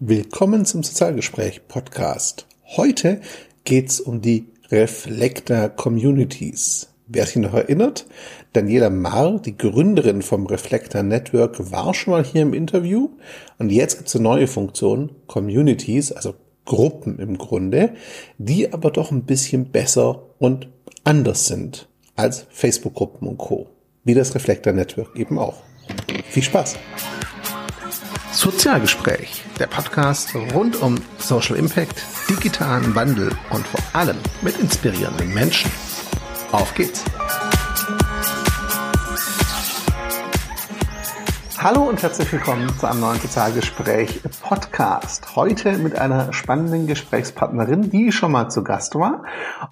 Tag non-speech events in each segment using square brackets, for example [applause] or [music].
Willkommen zum Sozialgespräch Podcast. Heute geht's um die Reflektor Communities. Wer sich noch erinnert, Daniela Marr, die Gründerin vom Reflektor Network, war schon mal hier im Interview und jetzt gibt's eine neue Funktion, Communities, also Gruppen im Grunde, die aber doch ein bisschen besser und anders sind als Facebook-Gruppen und Co. Wie das Reflektor Network eben auch. Viel Spaß! Sozialgespräch, der Podcast rund um Social Impact, digitalen Wandel und vor allem mit inspirierenden Menschen. Auf geht's! Hallo und herzlich willkommen zu einem neuen Sozialgespräch Podcast. Heute mit einer spannenden Gesprächspartnerin, die schon mal zu Gast war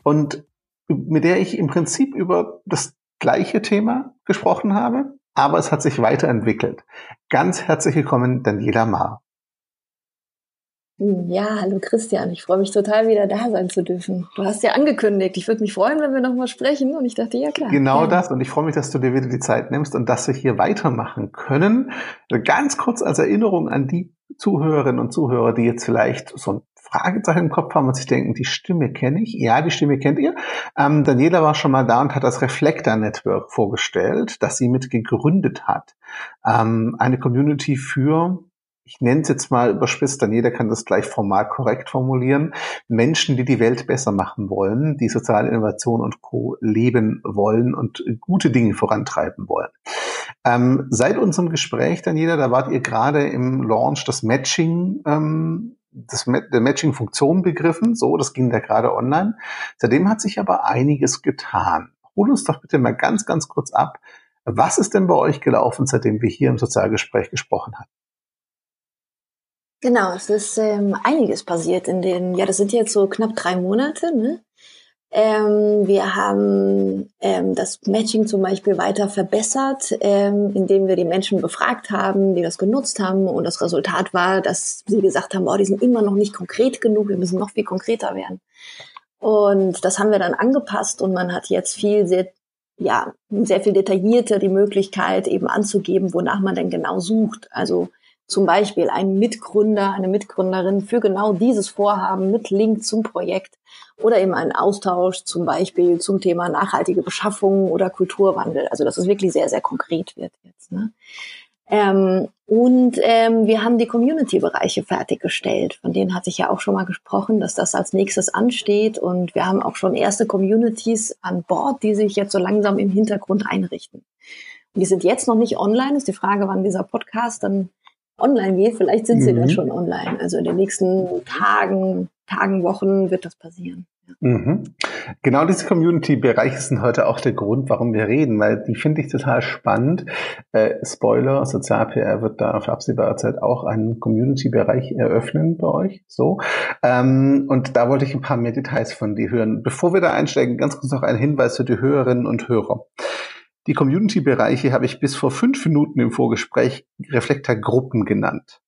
und mit der ich im Prinzip über das gleiche Thema gesprochen habe, aber es hat sich weiterentwickelt. Ganz herzlich willkommen, Daniela Maar. Ja, hallo Christian. Ich freue mich total, wieder da sein zu dürfen. Du hast ja angekündigt, ich würde mich freuen, wenn wir nochmal sprechen. Und ich dachte, ja klar. Genau ja. das. Und ich freue mich, dass du dir wieder die Zeit nimmst und dass wir hier weitermachen können. Ganz kurz als Erinnerung an die Zuhörerinnen und Zuhörer, die jetzt vielleicht so ein Fragezeichen im Kopf haben und sich denken, die Stimme kenne ich. Ja, die Stimme kennt ihr. Ähm, Daniela war schon mal da und hat das Reflector Network vorgestellt, das sie mit gegründet hat. Ähm, eine Community für ich nenne es jetzt mal überspitzt, dann jeder kann das gleich formal korrekt formulieren, Menschen, die die Welt besser machen wollen, die soziale Innovation und Co. leben wollen und gute Dinge vorantreiben wollen. Ähm, seit unserem Gespräch, Daniela, da wart ihr gerade im Launch des Matching ähm, das, der Matching-Funktion begriffen. So, das ging da gerade online. Seitdem hat sich aber einiges getan. Hol uns doch bitte mal ganz, ganz kurz ab. Was ist denn bei euch gelaufen, seitdem wir hier im Sozialgespräch gesprochen haben? Genau, es ist ähm, einiges passiert in den, ja, das sind jetzt so knapp drei Monate, ne? Ähm, wir haben ähm, das Matching zum Beispiel weiter verbessert, ähm, indem wir die Menschen befragt haben, die das genutzt haben. Und das Resultat war, dass sie gesagt haben, oh, die sind immer noch nicht konkret genug, wir müssen noch viel konkreter werden. Und das haben wir dann angepasst und man hat jetzt viel, sehr, ja, sehr viel detaillierter die Möglichkeit eben anzugeben, wonach man denn genau sucht. Also zum Beispiel ein Mitgründer, eine Mitgründerin für genau dieses Vorhaben mit Link zum Projekt oder eben einen Austausch zum Beispiel zum Thema nachhaltige Beschaffung oder Kulturwandel. Also dass es wirklich sehr, sehr konkret wird jetzt. Ne? Ähm, und ähm, wir haben die Community-Bereiche fertiggestellt. Von denen hatte ich ja auch schon mal gesprochen, dass das als nächstes ansteht. Und wir haben auch schon erste Communities an Bord, die sich jetzt so langsam im Hintergrund einrichten. Und die sind jetzt noch nicht online. Ist die Frage, wann dieser Podcast dann online geht. Vielleicht sind sie mhm. dann schon online. Also in den nächsten Tagen, Tagen, Wochen wird das passieren. Mhm. Genau diese Community-Bereiche sind heute auch der Grund, warum wir reden, weil die finde ich total spannend. Äh, Spoiler, Sozial-PR wird da auf absehbare Zeit auch einen Community-Bereich eröffnen bei euch. So. Ähm, und da wollte ich ein paar mehr Details von dir hören. Bevor wir da einsteigen, ganz kurz noch ein Hinweis für die Hörerinnen und Hörer. Die Community-Bereiche habe ich bis vor fünf Minuten im Vorgespräch Reflektor-Gruppen genannt.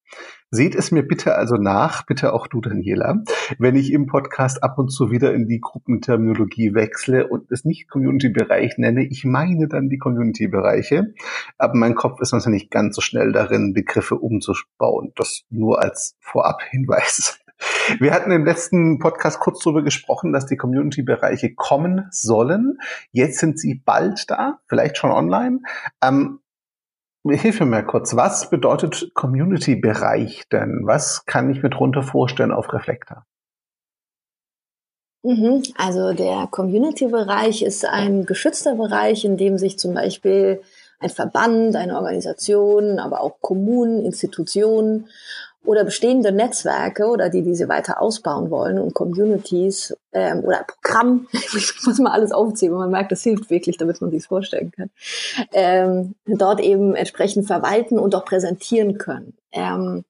Seht es mir bitte also nach, bitte auch du, Daniela, wenn ich im Podcast ab und zu wieder in die Gruppenterminologie wechsle und es nicht Community-Bereich nenne. Ich meine dann die Community-Bereiche, aber mein Kopf ist noch nicht ganz so schnell darin, Begriffe umzubauen. Das nur als Vorab-Hinweis. Wir hatten im letzten Podcast kurz darüber gesprochen, dass die Community-Bereiche kommen sollen. Jetzt sind sie bald da, vielleicht schon online. Ähm, Hilf mir mal kurz, was bedeutet Community-Bereich denn? Was kann ich mir darunter vorstellen auf Reflektor? Mhm, also der Community-Bereich ist ein geschützter Bereich, in dem sich zum Beispiel ein Verband, eine Organisation, aber auch Kommunen, Institutionen oder bestehende Netzwerke oder die, die sie weiter ausbauen wollen und Communities ähm, oder Programm, [laughs] ich muss mal alles aufzählen, man merkt, das hilft wirklich, damit man sich vorstellen kann, ähm, dort eben entsprechend verwalten und auch präsentieren können. Ähm,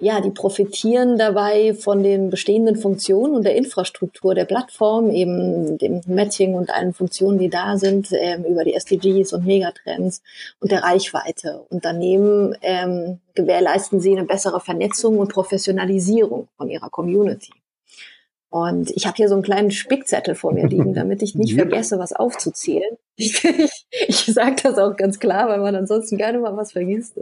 ja, die profitieren dabei von den bestehenden Funktionen und der Infrastruktur der Plattform, eben dem Matching und allen Funktionen, die da sind, ähm, über die SDGs und Megatrends und der Reichweite. Und daneben ähm, gewährleisten sie eine bessere Vernetzung und Professionalisierung von ihrer Community. Und ich habe hier so einen kleinen Spickzettel vor mir liegen, [laughs] damit ich nicht vergesse, was aufzuzählen. [laughs] Ich, ich, ich sage das auch ganz klar, weil man ansonsten gerne mal was vergisst.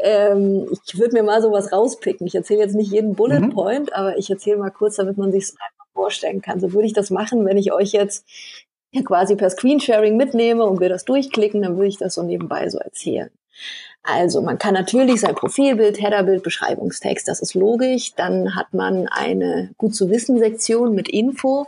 Ähm, ich würde mir mal sowas rauspicken. Ich erzähle jetzt nicht jeden Bullet mhm. Point, aber ich erzähle mal kurz, damit man sich einfach vorstellen kann. So würde ich das machen, wenn ich euch jetzt quasi per Screensharing mitnehme und wir das durchklicken, dann würde ich das so nebenbei so erzählen. Also man kann natürlich sein Profilbild, Headerbild, Beschreibungstext, das ist logisch. Dann hat man eine gut zu wissen Sektion mit Info.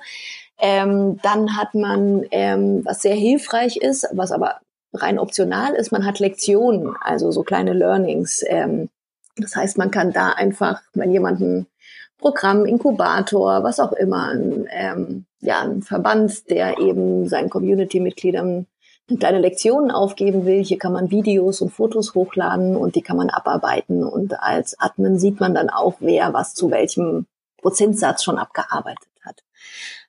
Ähm, dann hat man, ähm, was sehr hilfreich ist, was aber rein optional ist, man hat Lektionen, also so kleine Learnings. Ähm, das heißt, man kann da einfach, wenn jemand ein Programm, Inkubator, was auch immer, ein, ähm, ja, ein Verband, der eben seinen Community-Mitgliedern kleine Lektionen aufgeben will. Hier kann man Videos und Fotos hochladen und die kann man abarbeiten. Und als Admin sieht man dann auch, wer was zu welchem Prozentsatz schon abgearbeitet hat.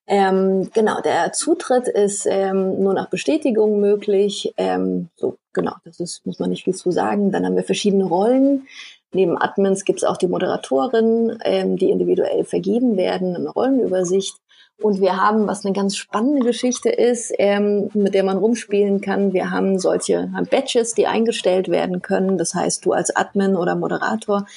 Ähm, genau, der Zutritt ist ähm, nur nach Bestätigung möglich. Ähm, so, genau, das ist, muss man nicht viel zu sagen. Dann haben wir verschiedene Rollen. Neben Admins gibt es auch die Moderatorin, ähm, die individuell vergeben werden, eine Rollenübersicht. Und wir haben, was eine ganz spannende Geschichte ist, ähm, mit der man rumspielen kann, wir haben solche Badges, die eingestellt werden können. Das heißt, du als Admin oder Moderator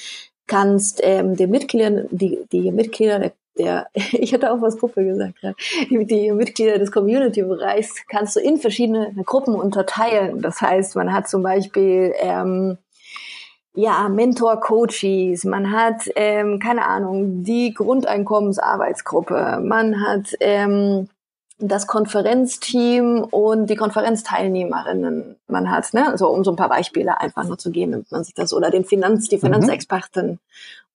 kannst ähm, den Mitgliedern, die, die Mitglieder der der, [laughs] ich hatte auch was Gruppe gesagt, ja. die Mitglieder des Community-Bereichs kannst du in verschiedene Gruppen unterteilen. Das heißt, man hat zum Beispiel ähm, ja, Mentor-Coaches, man hat, ähm, keine Ahnung, die Grundeinkommensarbeitsgruppe, man hat ähm, das Konferenzteam und die Konferenzteilnehmerinnen. Man hat, ne, so um so ein paar Beispiele einfach nur zu geben, damit man sich das, oder den Finanz, die. Finanzexperten mhm.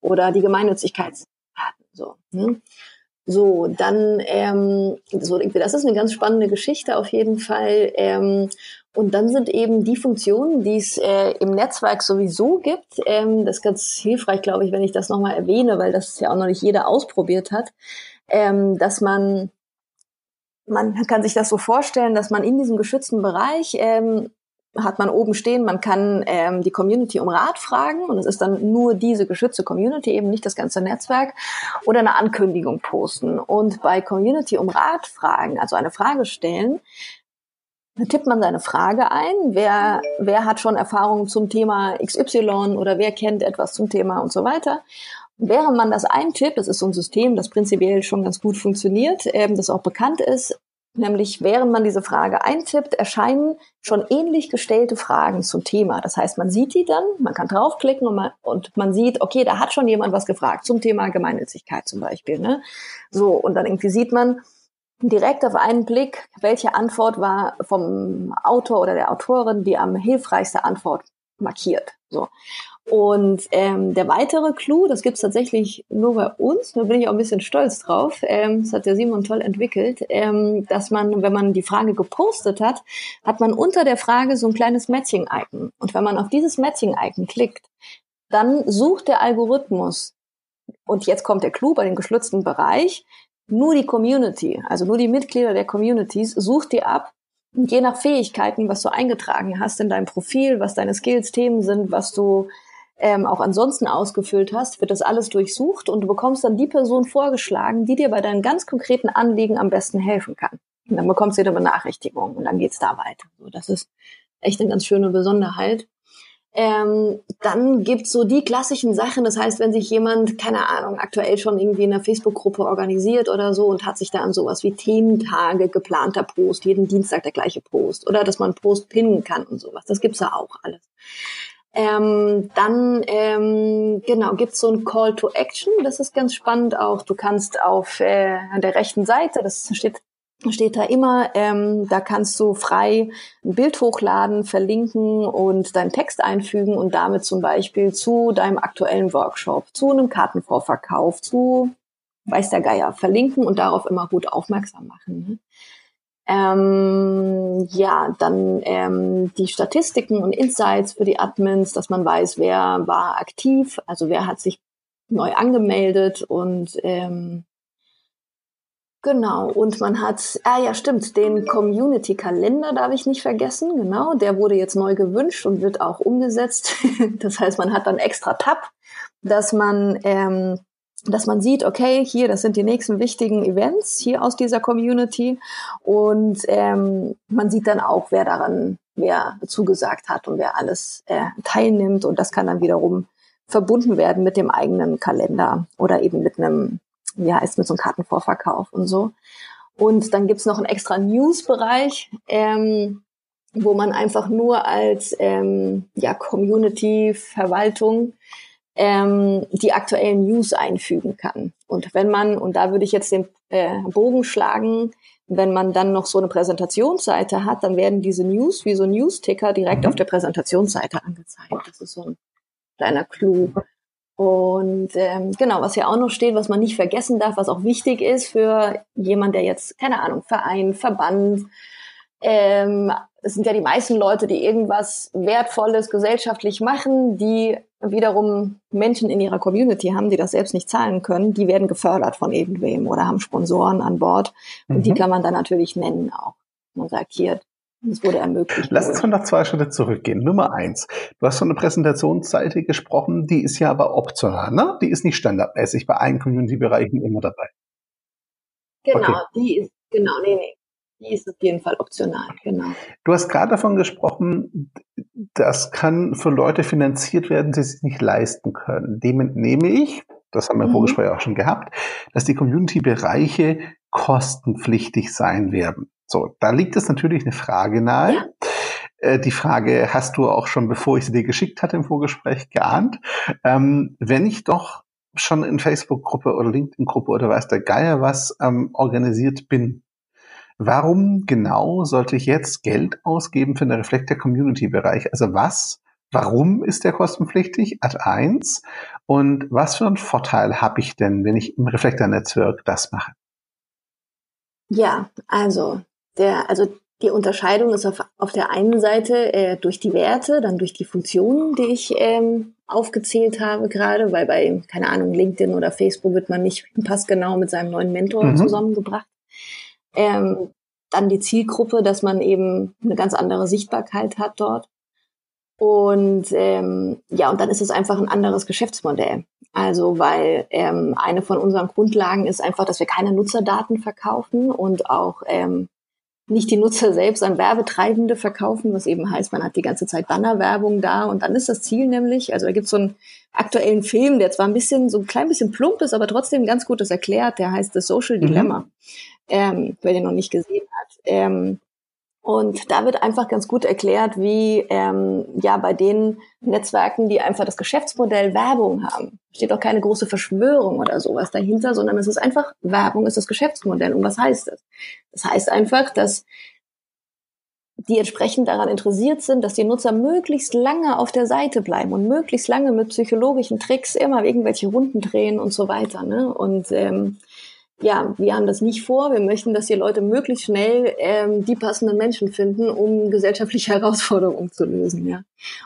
oder die Gemeinnützigkeitsexperten, so. Ne? So, dann, ähm, so, das ist eine ganz spannende Geschichte auf jeden Fall. Ähm, und dann sind eben die Funktionen, die es äh, im Netzwerk sowieso gibt, ähm, das ist ganz hilfreich, glaube ich, wenn ich das nochmal erwähne, weil das ja auch noch nicht jeder ausprobiert hat, ähm, dass man, man kann sich das so vorstellen, dass man in diesem geschützten Bereich ähm, hat man oben stehen, man kann ähm, die Community um Rat fragen und es ist dann nur diese geschützte Community, eben nicht das ganze Netzwerk, oder eine Ankündigung posten. Und bei Community um Rat fragen, also eine Frage stellen, tippt man seine Frage ein. Wer, wer hat schon Erfahrungen zum Thema XY oder wer kennt etwas zum Thema und so weiter. Während man das eintippt, das ist so ein System, das prinzipiell schon ganz gut funktioniert, ähm, das auch bekannt ist, nämlich während man diese Frage eintippt, erscheinen schon ähnlich gestellte Fragen zum Thema. Das heißt, man sieht die dann, man kann draufklicken und man, und man sieht, okay, da hat schon jemand was gefragt zum Thema Gemeinnützigkeit zum Beispiel. Ne? So, und dann irgendwie sieht man, direkt auf einen Blick, welche Antwort war vom Autor oder der Autorin die am hilfreichste Antwort markiert. So. Und ähm, der weitere Clou, das gibt's tatsächlich nur bei uns, da bin ich auch ein bisschen stolz drauf, ähm, das hat der Simon toll entwickelt, ähm, dass man, wenn man die Frage gepostet hat, hat man unter der Frage so ein kleines Matching-Icon. Und wenn man auf dieses Matching-Icon klickt, dann sucht der Algorithmus, und jetzt kommt der Clou bei dem geschützten Bereich, nur die Community, also nur die Mitglieder der Communities, sucht dir ab, und je nach Fähigkeiten, was du eingetragen hast in deinem Profil, was deine Skills, Themen sind, was du ähm, auch ansonsten ausgefüllt hast, wird das alles durchsucht und du bekommst dann die Person vorgeschlagen, die dir bei deinen ganz konkreten Anliegen am besten helfen kann. Und dann bekommst du eine Benachrichtigung und dann geht's da weiter. So, das ist echt eine ganz schöne Besonderheit. Ähm, dann gibt's so die klassischen Sachen. Das heißt, wenn sich jemand, keine Ahnung, aktuell schon irgendwie in einer Facebook-Gruppe organisiert oder so und hat sich da an sowas wie Thementage, geplanter Post, jeden Dienstag der gleiche Post oder dass man Post pinnen kann und sowas. Das gibt's ja auch alles. Ähm, dann ähm, genau gibt's so ein Call to Action. Das ist ganz spannend auch. Du kannst auf äh, der rechten Seite, das steht steht da immer, ähm, da kannst du frei ein Bild hochladen, verlinken und deinen Text einfügen und damit zum Beispiel zu deinem aktuellen Workshop, zu einem Kartenvorverkauf, zu weiß der Geier verlinken und darauf immer gut aufmerksam machen. Ne? Ähm, ja, dann ähm, die Statistiken und Insights für die Admins, dass man weiß, wer war aktiv, also wer hat sich neu angemeldet und ähm, Genau, und man hat, ah ja, stimmt, den Community-Kalender darf ich nicht vergessen, genau, der wurde jetzt neu gewünscht und wird auch umgesetzt. [laughs] das heißt, man hat dann extra Tab, dass man ähm, dass man sieht, okay, hier, das sind die nächsten wichtigen Events hier aus dieser Community und ähm, man sieht dann auch, wer daran, wer zugesagt hat und wer alles äh, teilnimmt und das kann dann wiederum verbunden werden mit dem eigenen Kalender oder eben mit einem, ja, ist mit so einem Kartenvorverkauf und so. Und dann gibt's noch einen extra News-Bereich, ähm, wo man einfach nur als ähm, ja, Community-Verwaltung ähm, die aktuellen News einfügen kann. Und wenn man, und da würde ich jetzt den äh, Bogen schlagen, wenn man dann noch so eine Präsentationsseite hat, dann werden diese News wie so News-Ticker direkt mhm. auf der Präsentationsseite angezeigt. Das ist so ein kleiner Clou. Und ähm, genau, was ja auch noch steht, was man nicht vergessen darf, was auch wichtig ist für jemand, der jetzt, keine Ahnung, Verein, Verband, ähm, es sind ja die meisten Leute, die irgendwas Wertvolles gesellschaftlich machen, die wiederum Menschen in ihrer Community haben, die das selbst nicht zahlen können, die werden gefördert von irgendwem oder haben Sponsoren an Bord. Und mhm. die kann man dann natürlich nennen auch. Man sagt hier, es wurde ermöglicht. Lass uns mal noch zwei Schritte zurückgehen. Nummer eins. Du hast von einer Präsentationsseite gesprochen, die ist ja aber optional, ne? Die ist nicht standardmäßig bei allen Community-Bereichen immer dabei. Genau, okay. die ist, genau, nee, nee. Die ist auf jeden Fall optional, genau. Du hast gerade davon gesprochen, das kann für Leute finanziert werden, die sich nicht leisten können. Dem entnehme ich, das haben wir im mhm. Vorgespräch auch schon gehabt, dass die Community-Bereiche kostenpflichtig sein werden. So, da liegt es natürlich eine Frage nahe. Ja. Äh, die Frage hast du auch schon, bevor ich sie dir geschickt hatte im Vorgespräch, geahnt. Ähm, wenn ich doch schon in Facebook-Gruppe oder LinkedIn-Gruppe oder weiß der Geier was ähm, organisiert bin, warum genau sollte ich jetzt Geld ausgeben für den Reflektor Community Bereich? Also was, warum ist der kostenpflichtig? Ad eins. Und was für einen Vorteil habe ich denn, wenn ich im Reflektor Netzwerk das mache? Ja, also der, also die Unterscheidung ist auf, auf der einen Seite äh, durch die Werte, dann durch die Funktionen, die ich ähm, aufgezählt habe gerade, weil bei, keine Ahnung, LinkedIn oder Facebook wird man nicht passgenau mit seinem neuen Mentor mhm. zusammengebracht. Ähm, dann die Zielgruppe, dass man eben eine ganz andere Sichtbarkeit hat dort. Und ähm, ja, und dann ist es einfach ein anderes Geschäftsmodell. Also weil ähm, eine von unseren Grundlagen ist einfach, dass wir keine Nutzerdaten verkaufen und auch ähm, nicht die Nutzer selbst an Werbetreibende verkaufen, was eben heißt, man hat die ganze Zeit Bannerwerbung da und dann ist das Ziel nämlich, also da gibt es so einen aktuellen Film, der zwar ein bisschen, so ein klein bisschen plump ist, aber trotzdem ganz gut das erklärt, der heißt The Social mhm. Dilemma, ähm, wer den noch nicht gesehen hat. Ähm, und da wird einfach ganz gut erklärt, wie ähm, ja bei den Netzwerken, die einfach das Geschäftsmodell Werbung haben, steht auch keine große Verschwörung oder sowas dahinter, sondern es ist einfach Werbung ist das Geschäftsmodell. Und was heißt das? Das heißt einfach, dass die entsprechend daran interessiert sind, dass die Nutzer möglichst lange auf der Seite bleiben und möglichst lange mit psychologischen Tricks immer irgendwelche Runden drehen und so weiter. Ne? Und ähm, ja, wir haben das nicht vor. Wir möchten, dass die Leute möglichst schnell ähm, die passenden Menschen finden, um gesellschaftliche [laughs] Herausforderungen zu lösen. Ja,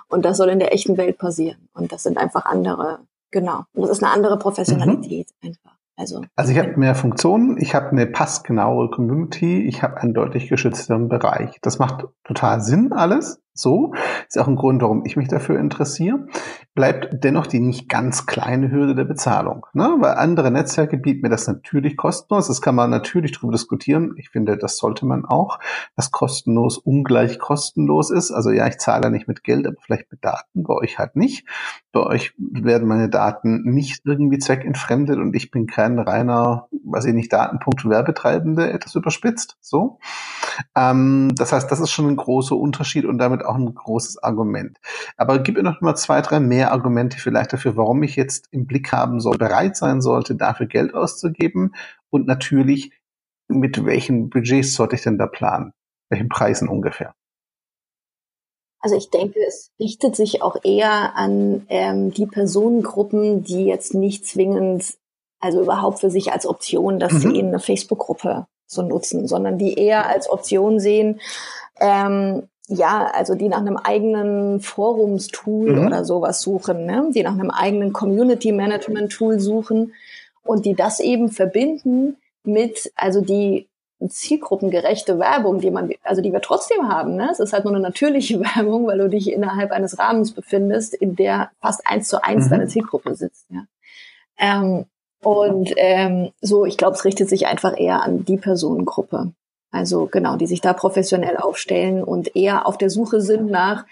und das soll in der echten Welt passieren. Und das sind einfach andere, genau. Und das ist eine andere Professionalität mhm. einfach. Also, also ich habe mehr Funktionen, ich habe eine passgenaue Community, ich habe einen deutlich geschützteren Bereich. Das macht total Sinn alles. So ist auch ein Grund, warum ich mich dafür interessiere. Bleibt dennoch die nicht ganz kleine Hürde der Bezahlung, ne? weil andere Netzwerke bieten mir das natürlich kostenlos. Das kann man natürlich darüber diskutieren. Ich finde, das sollte man auch, dass kostenlos ungleich kostenlos ist. Also ja, ich zahle nicht mit Geld, aber vielleicht mit Daten. Bei euch halt nicht. Bei euch werden meine Daten nicht irgendwie zweckentfremdet und ich bin kein reiner, weiß ich nicht, Datenpunkt Werbetreibende, etwas überspitzt. So. Ähm, das heißt, das ist schon ein großer Unterschied und damit auch ein großes Argument. Aber gib mir noch mal zwei, drei mehr Argumente vielleicht dafür, warum ich jetzt im Blick haben soll, bereit sein sollte, dafür Geld auszugeben und natürlich mit welchen Budgets sollte ich denn da planen? Welchen Preisen ungefähr? Also ich denke, es richtet sich auch eher an ähm, die Personengruppen, die jetzt nicht zwingend, also überhaupt für sich als Option, dass mhm. sie eine Facebook-Gruppe so nutzen, sondern die eher als Option sehen, ähm, ja, also die nach einem eigenen Forumstool mhm. oder sowas suchen, ne? die nach einem eigenen Community Management Tool suchen und die das eben verbinden mit, also die zielgruppengerechte Werbung, die man, also die wir trotzdem haben. Ne? Es ist halt nur eine natürliche [laughs] Werbung, weil du dich innerhalb eines Rahmens befindest, in der fast eins zu eins mhm. deine Zielgruppe sitzt. Ja? Ähm, Und ähm, so, ich glaube, es richtet sich einfach eher an die Personengruppe. Also genau, die sich da professionell aufstellen und eher auf der Suche sind nach,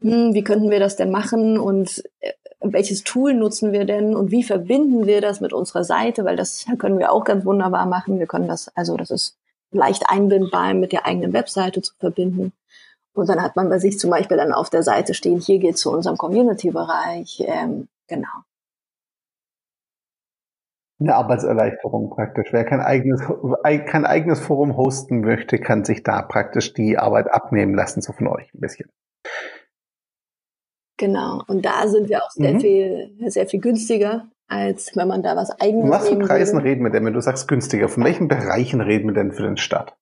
hm, wie könnten wir das denn machen und äh, welches Tool nutzen wir denn und wie verbinden wir das mit unserer Seite, weil das können wir auch ganz wunderbar machen. Wir können das, also das ist leicht einbindbar mit der eigenen Webseite zu verbinden. Und dann hat man bei sich zum Beispiel dann auf der Seite stehen, hier geht zu unserem Community-Bereich. Ähm, genau. Eine Arbeitserleichterung praktisch. Wer kein eigenes, kein eigenes Forum hosten möchte, kann sich da praktisch die Arbeit abnehmen lassen, so von euch ein bisschen. Genau. Und da sind wir auch sehr mhm. viel, sehr viel günstiger, als wenn man da was eigenes Von was für Preisen würde. reden wir denn, wenn du sagst günstiger? Von welchen Bereichen reden wir denn für den Start?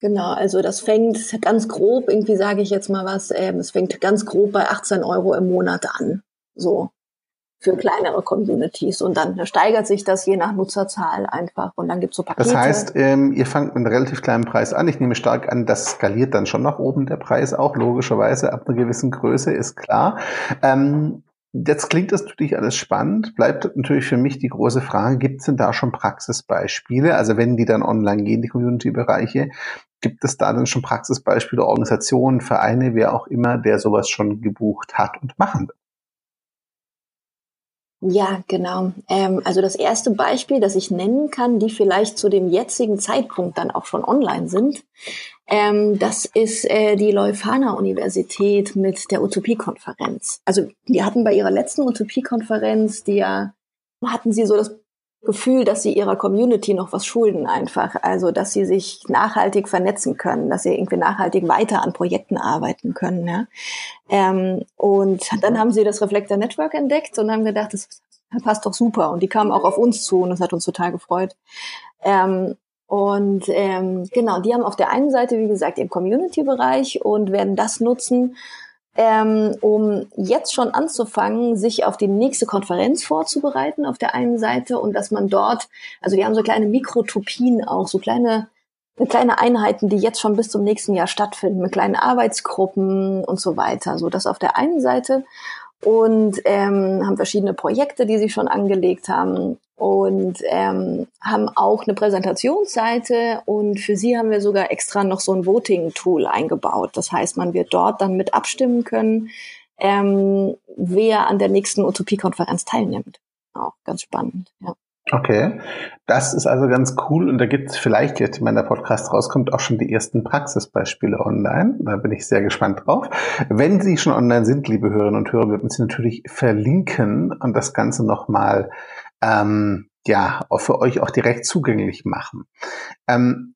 Genau, also das fängt ganz grob, irgendwie sage ich jetzt mal was, ähm, es fängt ganz grob bei 18 Euro im Monat an. So für kleinere Communities. Und dann steigert sich das je nach Nutzerzahl einfach. Und dann gibt's so Pakete. Das heißt, ähm, ihr fangt mit einem relativ kleinen Preis an. Ich nehme stark an, das skaliert dann schon nach oben, der Preis auch, logischerweise, ab einer gewissen Größe, ist klar. Ähm, Jetzt klingt das natürlich alles spannend. Bleibt natürlich für mich die große Frage, gibt es denn da schon Praxisbeispiele? Also wenn die dann online gehen, die Community-Bereiche, gibt es da dann schon Praxisbeispiele, Organisationen, Vereine, wer auch immer, der sowas schon gebucht hat und machen wird? Ja, genau. Ähm, also das erste Beispiel, das ich nennen kann, die vielleicht zu dem jetzigen Zeitpunkt dann auch schon online sind, ähm, das ist äh, die Leuphana Universität mit der Utopie-Konferenz. Also die hatten bei ihrer letzten Utopie-Konferenz, die ja hatten sie so das Gefühl, dass sie ihrer Community noch was schulden einfach. Also, dass sie sich nachhaltig vernetzen können, dass sie irgendwie nachhaltig weiter an Projekten arbeiten können. Ja? Ähm, und dann haben sie das Reflector Network entdeckt und haben gedacht, das passt doch super. Und die kamen auch auf uns zu und das hat uns total gefreut. Ähm, und ähm, genau, die haben auf der einen Seite, wie gesagt, im Community-Bereich und werden das nutzen, ähm, um jetzt schon anzufangen, sich auf die nächste Konferenz vorzubereiten auf der einen Seite und dass man dort, also die haben so kleine Mikrotopien auch, so kleine kleine Einheiten, die jetzt schon bis zum nächsten Jahr stattfinden, mit kleinen Arbeitsgruppen und so weiter. So das auf der einen Seite und ähm, haben verschiedene Projekte, die sie schon angelegt haben und ähm, haben auch eine Präsentationsseite und für sie haben wir sogar extra noch so ein Voting-Tool eingebaut. Das heißt, man wird dort dann mit abstimmen können, ähm, wer an der nächsten Utopie-Konferenz teilnimmt. Auch ganz spannend, ja. Okay, das ist also ganz cool und da gibt es vielleicht jetzt, wenn der Podcast rauskommt, auch schon die ersten Praxisbeispiele online. Da bin ich sehr gespannt drauf. Wenn Sie schon online sind, liebe Hörerinnen und Hörer, würden Sie natürlich verlinken und das Ganze nochmal ähm, ja, für euch auch direkt zugänglich machen. Ähm,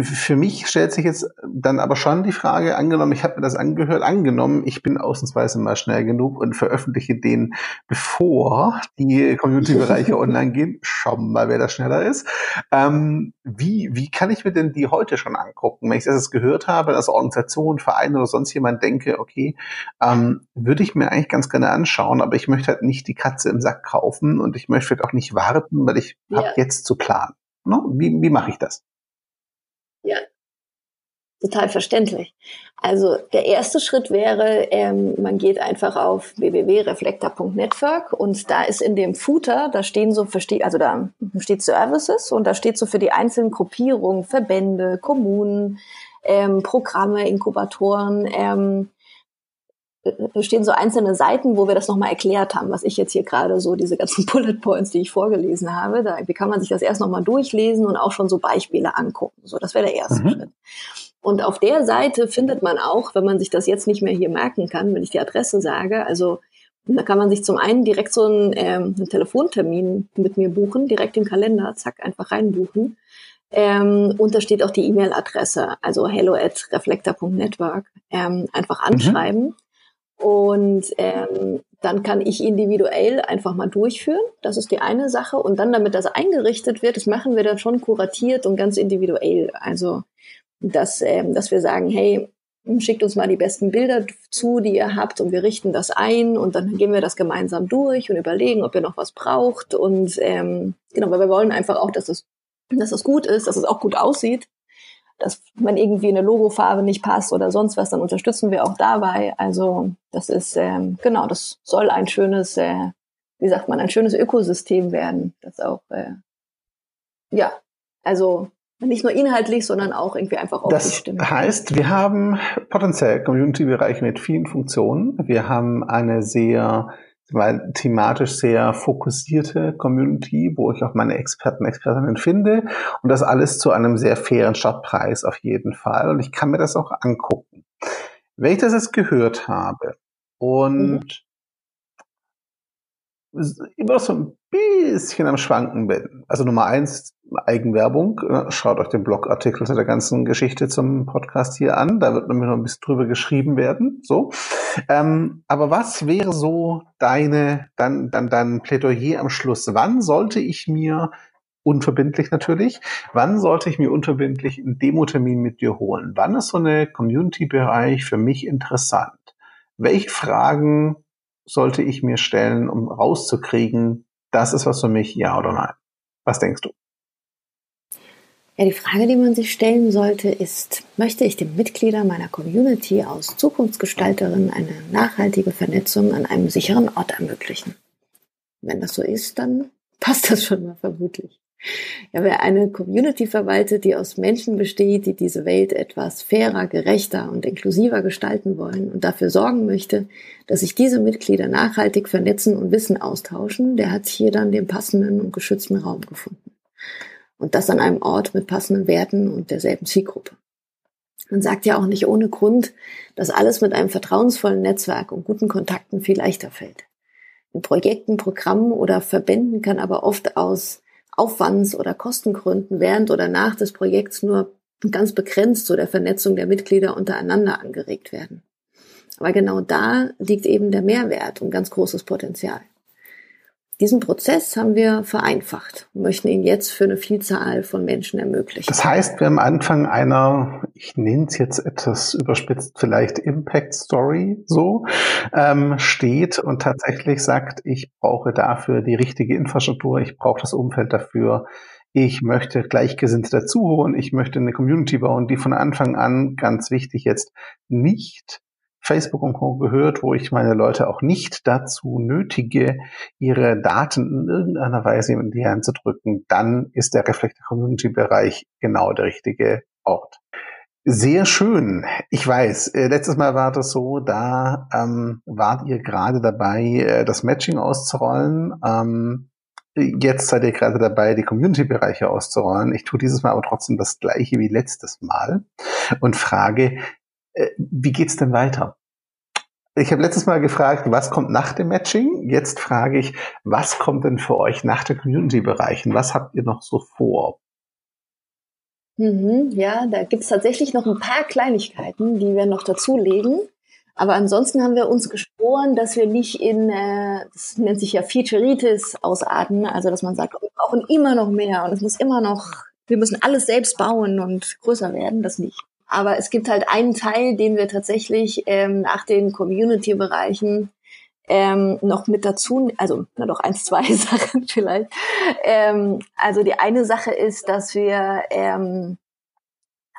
für mich stellt sich jetzt dann aber schon die Frage, angenommen, ich habe mir das angehört, angenommen, ich bin ausnahmsweise mal schnell genug und veröffentliche den, bevor die Community-Bereiche [laughs] online gehen. Schauen wir mal, wer da schneller ist. Ähm, wie, wie kann ich mir denn die heute schon angucken? Wenn ich das jetzt gehört habe, als Organisation, Verein oder sonst jemand denke, okay, ähm, würde ich mir eigentlich ganz gerne anschauen, aber ich möchte halt nicht die Katze im Sack kaufen und ich möchte halt auch nicht warten, weil ich ja. habe jetzt zu planen. No? Wie, wie mache ich das? Ja, total verständlich. Also der erste Schritt wäre, ähm, man geht einfach auf www.reflektor.network und da ist in dem Footer, da stehen so, also da steht Services und da steht so für die einzelnen Gruppierungen, Verbände, Kommunen, ähm, Programme, Inkubatoren, ähm, stehen so einzelne Seiten, wo wir das nochmal erklärt haben, was ich jetzt hier gerade so, diese ganzen [laughs] Bullet Points, die ich vorgelesen habe. Da wie kann man sich das erst nochmal durchlesen und auch schon so Beispiele angucken. So, das wäre der erste mhm. Schritt. Und auf der Seite findet man auch, wenn man sich das jetzt nicht mehr hier merken kann, wenn ich die Adresse sage, also da kann man sich zum einen direkt so einen, ähm, einen Telefontermin mit mir buchen, direkt im Kalender, zack, einfach reinbuchen. Ähm, und da steht auch die E-Mail-Adresse, also hello at reflector.network, ähm, einfach mhm. anschreiben. Mhm. Und ähm, dann kann ich individuell einfach mal durchführen. Das ist die eine Sache. Und dann, damit das eingerichtet wird, das machen wir dann schon kuratiert und ganz individuell. Also, dass, ähm, dass wir sagen, hey, schickt uns mal die besten Bilder zu, die ihr habt, und wir richten das ein und dann gehen wir das gemeinsam durch und überlegen, ob ihr noch was braucht. Und ähm, genau, weil wir wollen einfach auch, dass es, dass es gut ist, dass es auch gut aussieht dass wenn irgendwie eine Logofarbe nicht passt oder sonst was, dann unterstützen wir auch dabei. Also das ist ähm, genau, das soll ein schönes, äh, wie sagt man, ein schönes Ökosystem werden, das auch, äh, ja, also nicht nur inhaltlich, sondern auch irgendwie einfach auf das die Stimme. Das heißt, wir haben potenziell Community-Bereiche mit vielen Funktionen. Wir haben eine sehr weil thematisch sehr fokussierte Community, wo ich auch meine Experten, Expertinnen finde und das alles zu einem sehr fairen Startpreis auf jeden Fall und ich kann mir das auch angucken. Wenn ich das jetzt gehört habe und mhm. immer so ein bisschen am Schwanken bin, also Nummer eins, Eigenwerbung. Schaut euch den Blogartikel zu der ganzen Geschichte zum Podcast hier an. Da wird nämlich noch ein bisschen drüber geschrieben werden. So. Ähm, aber was wäre so deine, dann, dann dein Plädoyer am Schluss? Wann sollte ich mir unverbindlich natürlich. Wann sollte ich mir unverbindlich einen Demo-Termin mit dir holen? Wann ist so eine Community-Bereich für mich interessant? Welche Fragen sollte ich mir stellen, um rauszukriegen, das ist was für mich, ja oder nein? Was denkst du? Ja, die Frage, die man sich stellen sollte, ist, möchte ich den Mitgliedern meiner Community aus Zukunftsgestalterinnen eine nachhaltige Vernetzung an einem sicheren Ort ermöglichen? Wenn das so ist, dann passt das schon mal vermutlich. Ja, wer eine Community verwaltet, die aus Menschen besteht, die diese Welt etwas fairer, gerechter und inklusiver gestalten wollen und dafür sorgen möchte, dass sich diese Mitglieder nachhaltig vernetzen und Wissen austauschen, der hat hier dann den passenden und geschützten Raum gefunden. Und das an einem Ort mit passenden Werten und derselben Zielgruppe. Man sagt ja auch nicht ohne Grund, dass alles mit einem vertrauensvollen Netzwerk und guten Kontakten viel leichter fällt. In Projekten, Programmen oder Verbänden kann aber oft aus Aufwands- oder Kostengründen während oder nach des Projekts nur ganz begrenzt zu der Vernetzung der Mitglieder untereinander angeregt werden. Aber genau da liegt eben der Mehrwert und ganz großes Potenzial. Diesen Prozess haben wir vereinfacht und möchten ihn jetzt für eine Vielzahl von Menschen ermöglichen. Das heißt, wir am Anfang einer, ich nenne es jetzt etwas überspitzt, vielleicht Impact Story so, ähm, steht und tatsächlich sagt, ich brauche dafür die richtige Infrastruktur, ich brauche das Umfeld dafür, ich möchte Gleichgesinnte dazuholen, ich möchte eine Community bauen, die von Anfang an, ganz wichtig jetzt, nicht Facebook und Co. gehört, wo ich meine Leute auch nicht dazu nötige, ihre Daten in irgendeiner Weise in die Hand zu drücken, dann ist der Reflektor Community Bereich genau der richtige Ort. Sehr schön. Ich weiß, äh, letztes Mal war das so, da ähm, wart ihr gerade dabei, äh, das Matching auszurollen. Ähm, jetzt seid ihr gerade dabei, die Community-Bereiche auszurollen. Ich tue dieses Mal aber trotzdem das gleiche wie letztes Mal und frage, äh, wie geht's denn weiter? Ich habe letztes Mal gefragt, was kommt nach dem Matching? Jetzt frage ich, was kommt denn für euch nach der Community-Bereichen? Was habt ihr noch so vor? Mhm, ja, da gibt's tatsächlich noch ein paar Kleinigkeiten, die wir noch dazulegen. Aber ansonsten haben wir uns geschworen, dass wir nicht in, äh, das nennt sich ja Featureitis ausarten, also dass man sagt, wir brauchen immer noch mehr und es muss immer noch, wir müssen alles selbst bauen und größer werden, das nicht. Aber es gibt halt einen Teil, den wir tatsächlich ähm, nach den Community-Bereichen ähm, noch mit dazu, also na doch eins, zwei [laughs] Sachen vielleicht. Ähm, also die eine Sache ist, dass wir, ähm,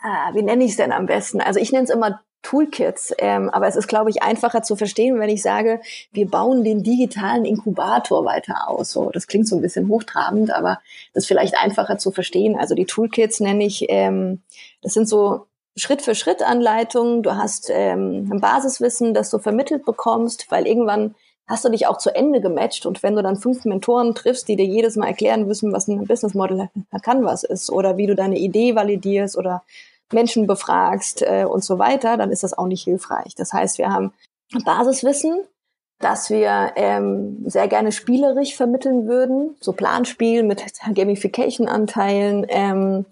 ah, wie nenne ich es denn am besten? Also ich nenne es immer Toolkits, ähm, aber es ist, glaube ich, einfacher zu verstehen, wenn ich sage, wir bauen den digitalen Inkubator weiter aus. So, das klingt so ein bisschen hochtrabend, aber das ist vielleicht einfacher zu verstehen. Also die Toolkits nenne ich, ähm, das sind so Schritt für Schritt Anleitungen, du hast ähm, ein Basiswissen, das du vermittelt bekommst, weil irgendwann hast du dich auch zu Ende gematcht. Und wenn du dann fünf Mentoren triffst, die dir jedes Mal erklären müssen, was ein Business Model Canvas ist oder wie du deine Idee validierst oder Menschen befragst äh, und so weiter, dann ist das auch nicht hilfreich. Das heißt, wir haben Basiswissen, das wir ähm, sehr gerne spielerisch vermitteln würden, so Planspiel mit Gamification-Anteilen ähm,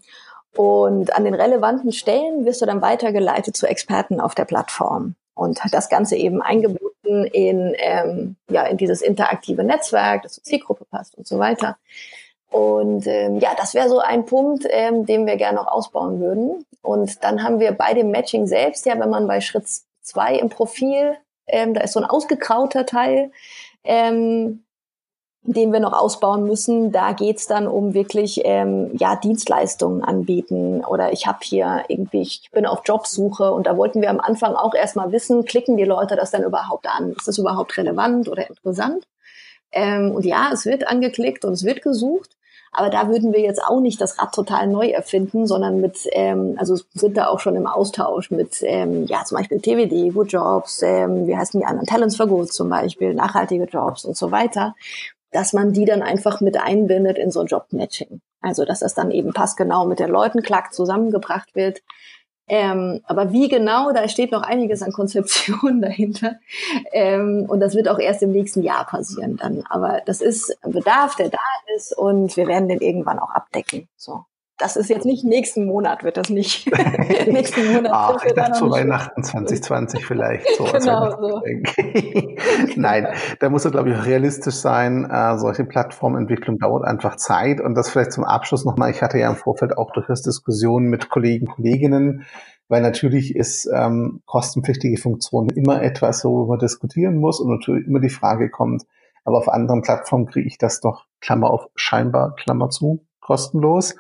und an den relevanten Stellen wirst du dann weitergeleitet zu Experten auf der Plattform und hat das Ganze eben eingebunden in, ähm, ja, in dieses interaktive Netzwerk, das zur Zielgruppe passt und so weiter. Und ähm, ja, das wäre so ein Punkt, ähm, den wir gerne noch ausbauen würden. Und dann haben wir bei dem Matching selbst, ja, wenn man bei Schritt zwei im Profil, ähm, da ist so ein ausgekrauter Teil, ähm, den wir noch ausbauen müssen. Da geht's dann um wirklich ähm, ja Dienstleistungen anbieten oder ich habe hier irgendwie, ich bin auf Jobsuche und da wollten wir am Anfang auch erstmal wissen, klicken die Leute das dann überhaupt an? Ist das überhaupt relevant oder interessant? Ähm, und ja, es wird angeklickt und es wird gesucht. Aber da würden wir jetzt auch nicht das Rad total neu erfinden, sondern mit, ähm, also sind da auch schon im Austausch mit, ähm, ja, zum Beispiel TWD, Good Jobs, ähm, wie heißen die anderen, Talents for Good zum Beispiel, nachhaltige Jobs und so weiter, dass man die dann einfach mit einbindet in so ein Jobmatching. Also, dass das dann eben passgenau mit den Leuten klackt zusammengebracht wird. Ähm, aber wie genau, da steht noch einiges an Konzeption [laughs] dahinter. Ähm, und das wird auch erst im nächsten Jahr passieren dann. Aber das ist ein Bedarf, der da ist und wir werden den irgendwann auch abdecken. So das ist jetzt nicht nächsten Monat, wird das nicht. [laughs] [laughs] nächsten Monat Ach, ich dachte zu Weihnachten 2020 vielleicht. [laughs] So genau so. Nein, da muss er, glaube ich, realistisch sein. Äh, solche Plattformentwicklung dauert einfach Zeit. Und das vielleicht zum Abschluss nochmal. Ich hatte ja im Vorfeld auch durchaus Diskussionen mit Kollegen, Kolleginnen, weil natürlich ist ähm, kostenpflichtige Funktion immer etwas, worüber man diskutieren muss und natürlich immer die Frage kommt, aber auf anderen Plattformen kriege ich das doch, Klammer auf, scheinbar, Klammer zu, kostenlos.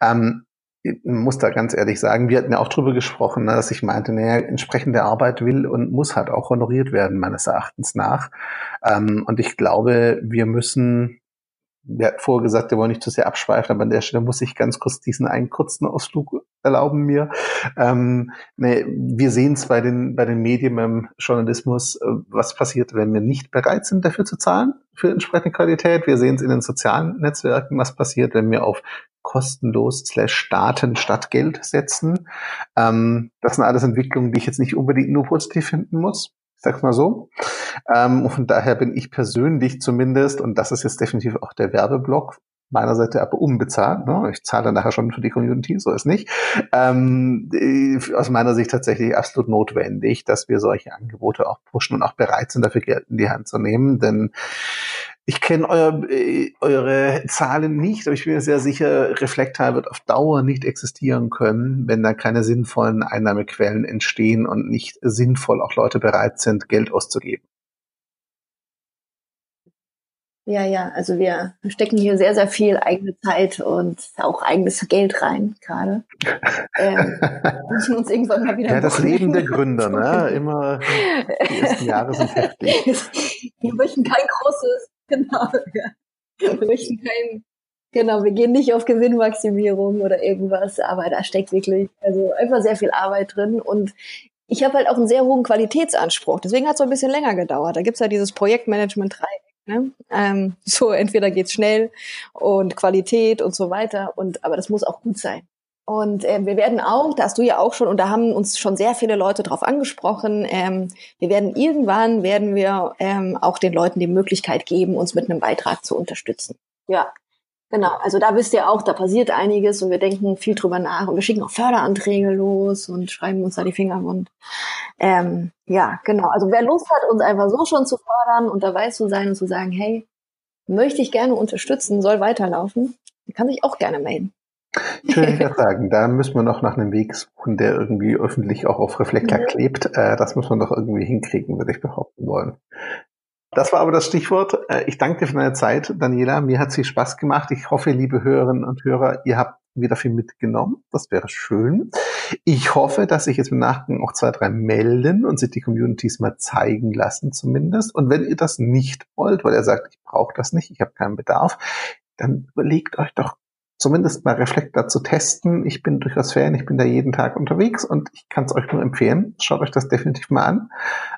Ähm, ich muss da ganz ehrlich sagen, wir hatten ja auch drüber gesprochen, ne, dass ich meinte, naja, entsprechende Arbeit will und muss halt auch honoriert werden, meines Erachtens nach. Ähm, und ich glaube, wir müssen wir hatten vorher gesagt, wir wollen nicht zu sehr abschweifen, aber an der Stelle muss ich ganz kurz diesen einen kurzen Ausflug erlauben mir. Ähm, ne, wir sehen es bei den, bei den Medien, beim Journalismus, äh, was passiert, wenn wir nicht bereit sind, dafür zu zahlen, für entsprechende Qualität. Wir sehen es in den sozialen Netzwerken, was passiert, wenn wir auf kostenlos slash Staaten statt Geld setzen. Ähm, das sind alles Entwicklungen, die ich jetzt nicht unbedingt nur positiv finden muss sag's mal so. Ähm, und von daher bin ich persönlich zumindest, und das ist jetzt definitiv auch der Werbeblock, meiner Seite aber unbezahlt. Ne? Ich zahle nachher schon für die Community, so ist nicht. Ähm, aus meiner Sicht tatsächlich absolut notwendig, dass wir solche Angebote auch pushen und auch bereit sind, dafür Geld in die Hand zu nehmen. Denn ich kenne euer, äh, eure Zahlen nicht, aber ich bin mir sehr sicher, Reflektal wird auf Dauer nicht existieren können, wenn da keine sinnvollen Einnahmequellen entstehen und nicht sinnvoll auch Leute bereit sind, Geld auszugeben. Ja, ja, also wir stecken hier sehr, sehr viel eigene Zeit und auch eigenes Geld rein gerade. Ähm, [laughs] müssen uns irgendwann mal wieder. Ja, das Leben der Gründer, ne? [laughs] Immer die ersten Jahre sind heftig. [laughs] Wir möchten kein großes, genau, ja. Wir möchten kein, genau, wir gehen nicht auf Gewinnmaximierung oder irgendwas, aber da steckt wirklich, also einfach sehr viel Arbeit drin und ich habe halt auch einen sehr hohen Qualitätsanspruch. Deswegen hat es so ein bisschen länger gedauert. Da gibt's ja dieses Projektmanagement 3 Ne? Ähm, so entweder geht's schnell und Qualität und so weiter. Und aber das muss auch gut sein. Und äh, wir werden auch, da hast du ja auch schon, und da haben uns schon sehr viele Leute drauf angesprochen, ähm, wir werden irgendwann, werden wir ähm, auch den Leuten die Möglichkeit geben, uns mit einem Beitrag zu unterstützen. Ja, Genau, also da wisst ihr auch, da passiert einiges und wir denken viel drüber nach und wir schicken auch Förderanträge los und schreiben uns da die Finger wund. Ähm, ja, genau. Also wer Lust hat, uns einfach so schon zu fördern und dabei zu sein und zu sagen, hey, möchte ich gerne unterstützen, soll weiterlaufen, kann sich auch gerne melden. Ich würde ja sagen, da müssen wir noch nach einem Weg suchen, der irgendwie öffentlich auch auf Reflektor klebt. Äh, das muss man doch irgendwie hinkriegen, würde ich behaupten wollen. Das war aber das Stichwort. Äh, ich danke dir für deine Zeit, Daniela. Mir hat es viel Spaß gemacht. Ich hoffe, liebe Hörerinnen und Hörer, ihr habt wieder viel mitgenommen. Das wäre schön. Ich hoffe, dass sich jetzt im Nachgang auch zwei, drei melden und sich die Communities mal zeigen lassen zumindest. Und wenn ihr das nicht wollt, weil ihr sagt, ich brauche das nicht, ich habe keinen Bedarf, dann überlegt euch doch zumindest mal Reflektor zu testen. Ich bin durchaus Fan, ich bin da jeden Tag unterwegs und ich kann es euch nur empfehlen. Schaut euch das definitiv mal an.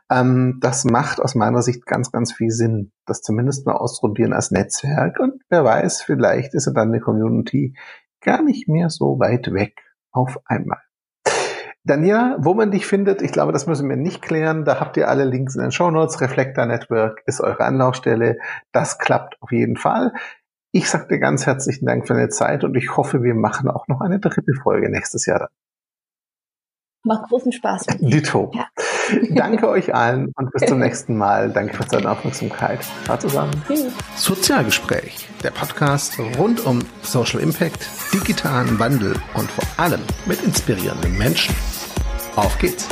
Ähm, das macht aus meiner Sicht ganz, ganz viel Sinn, das zumindest mal ausprobieren als Netzwerk. Und wer weiß, vielleicht ist ja dann eine Community gar nicht mehr so weit weg auf einmal. Daniela, wo man dich findet, ich glaube, das müssen wir nicht klären. Da habt ihr alle Links in den Show Notes. Reflektor Network ist eure Anlaufstelle. Das klappt auf jeden Fall. Ich sage dir ganz herzlichen Dank für deine Zeit und ich hoffe, wir machen auch noch eine dritte Folge nächstes Jahr dann. Macht großen Spaß. Dito. Ja. Danke euch allen und bis zum [laughs] nächsten Mal. Danke für deine Aufmerksamkeit. Ciao zusammen. Tschüss. Sozialgespräch, der Podcast rund um Social Impact, digitalen Wandel und vor allem mit inspirierenden Menschen. Auf geht's.